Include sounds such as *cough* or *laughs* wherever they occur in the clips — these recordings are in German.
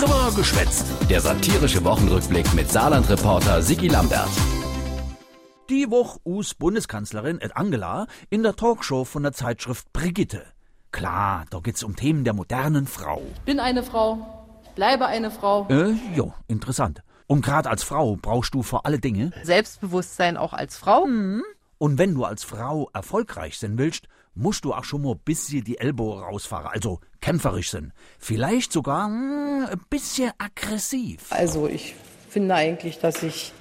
Trimmer geschwätzt. Der satirische Wochenrückblick mit Saarland-Reporter Sigi Lambert. Die Woche us Bundeskanzlerin Ed Angela in der Talkshow von der Zeitschrift Brigitte. Klar, da geht's um Themen der modernen Frau. Bin eine Frau, bleibe eine Frau. Äh, jo, interessant. Und gerade als Frau brauchst du vor alle Dinge. Selbstbewusstsein auch als Frau. Und wenn du als Frau erfolgreich sein willst, musst du auch schon mal ein bisschen die Ellbogen rausfahren, also kämpferisch sein. Vielleicht sogar mm, ein bisschen aggressiv. Also ich finde eigentlich, dass ich,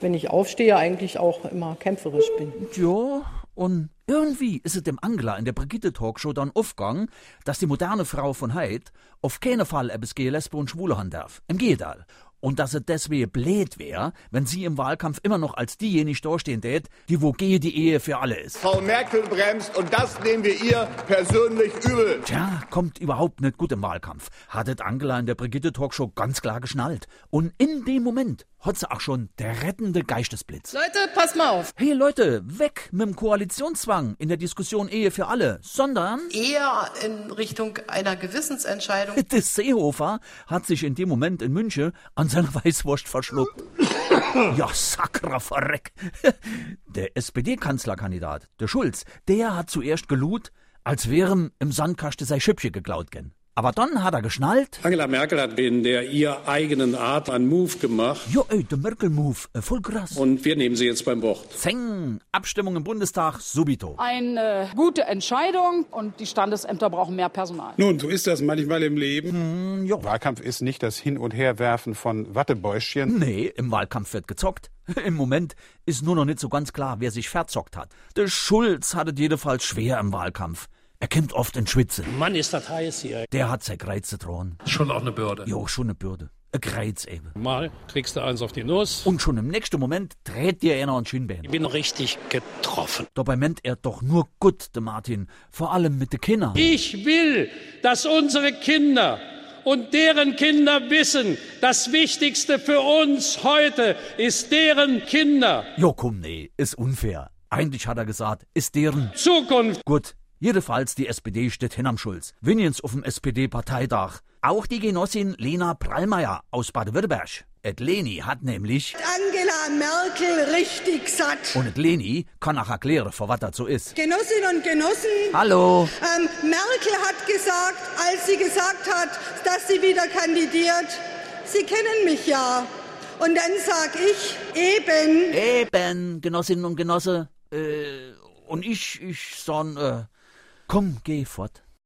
wenn ich aufstehe, eigentlich auch immer kämpferisch bin. Ja, und irgendwie ist es dem Angler in der Brigitte Talkshow dann aufgegangen, dass die moderne Frau von Heid auf keinen Fall etwas gegen Lesbe und Schwule haben darf. Im Gegenteil. Und dass es deswegen blöd wäre, wenn sie im Wahlkampf immer noch als diejenige dastehen tät, die wo gehe die Ehe für alle ist. Frau Merkel bremst und das nehmen wir ihr persönlich übel. Tja, kommt überhaupt nicht gut im Wahlkampf. Hattet Angela in der Brigitte Talkshow ganz klar geschnallt. Und in dem Moment hat sie auch schon der rettende Geistesblitz. Leute, pass mal auf. Hey Leute, weg mit dem Koalitionszwang in der Diskussion Ehe für alle, sondern Eher in Richtung einer Gewissensentscheidung. der *laughs* Seehofer hat sich in dem Moment in München an seiner *laughs* Weißwurst verschluckt. ja, sakra verreck. *laughs* Der SPD-Kanzlerkandidat, der Schulz, der hat zuerst gelut, als wären im Sandkasten sei Schüppchen geklaut gen. Aber dann hat er geschnallt. Angela Merkel hat in der ihr eigenen Art einen Move gemacht Jo, ey, der Merkel-Move, äh, voll krass. und wir nehmen sie jetzt beim Wort. Zeng, Abstimmung im Bundestag, subito. Eine gute Entscheidung und die Standesämter brauchen mehr Personal. Nun, so ist das manchmal im Leben. jo. Wahlkampf ist nicht das Hin- und Herwerfen von Wattebäuschen. Nee, im Wahlkampf wird gezockt. *laughs* Im Moment ist nur noch nicht so ganz klar, wer sich verzockt hat. Der Schulz hatte jedenfalls schwer im Wahlkampf. Er kommt oft in Schwitze. Mann, ist das heiß hier. Der hat sein Kreuz drohen. Schon auch eine Bürde. Jo, schon eine Bürde. Ein Kreuz eben. Mal kriegst du eins auf die Nuss. Und schon im nächsten Moment dreht dir einer ein Schienbein. Ich bin richtig getroffen. Dabei meint er doch nur gut, der Martin. Vor allem mit den Kindern. Ich will, dass unsere Kinder und deren Kinder wissen, das Wichtigste für uns heute ist deren Kinder. Jo, komm, nee, ist unfair. Eigentlich hat er gesagt, ist deren. Zukunft. Gut. Jedenfalls die SPD steht hin am Schulz. Winjens auf dem SPD-Parteitag. Auch die Genossin Lena Prallmeier aus Baden-Württemberg. Et Leni hat nämlich, Angela Merkel richtig satt. und et Leni kann auch erklären, vor was das so ist. Genossinnen und Genossen, Hallo. ähm, Merkel hat gesagt, als sie gesagt hat, dass sie wieder kandidiert, Sie kennen mich ja. Und dann sag ich, eben, Eben, Genossinnen und Genosse. Äh, und ich, ich sag, äh, komm, geh fort.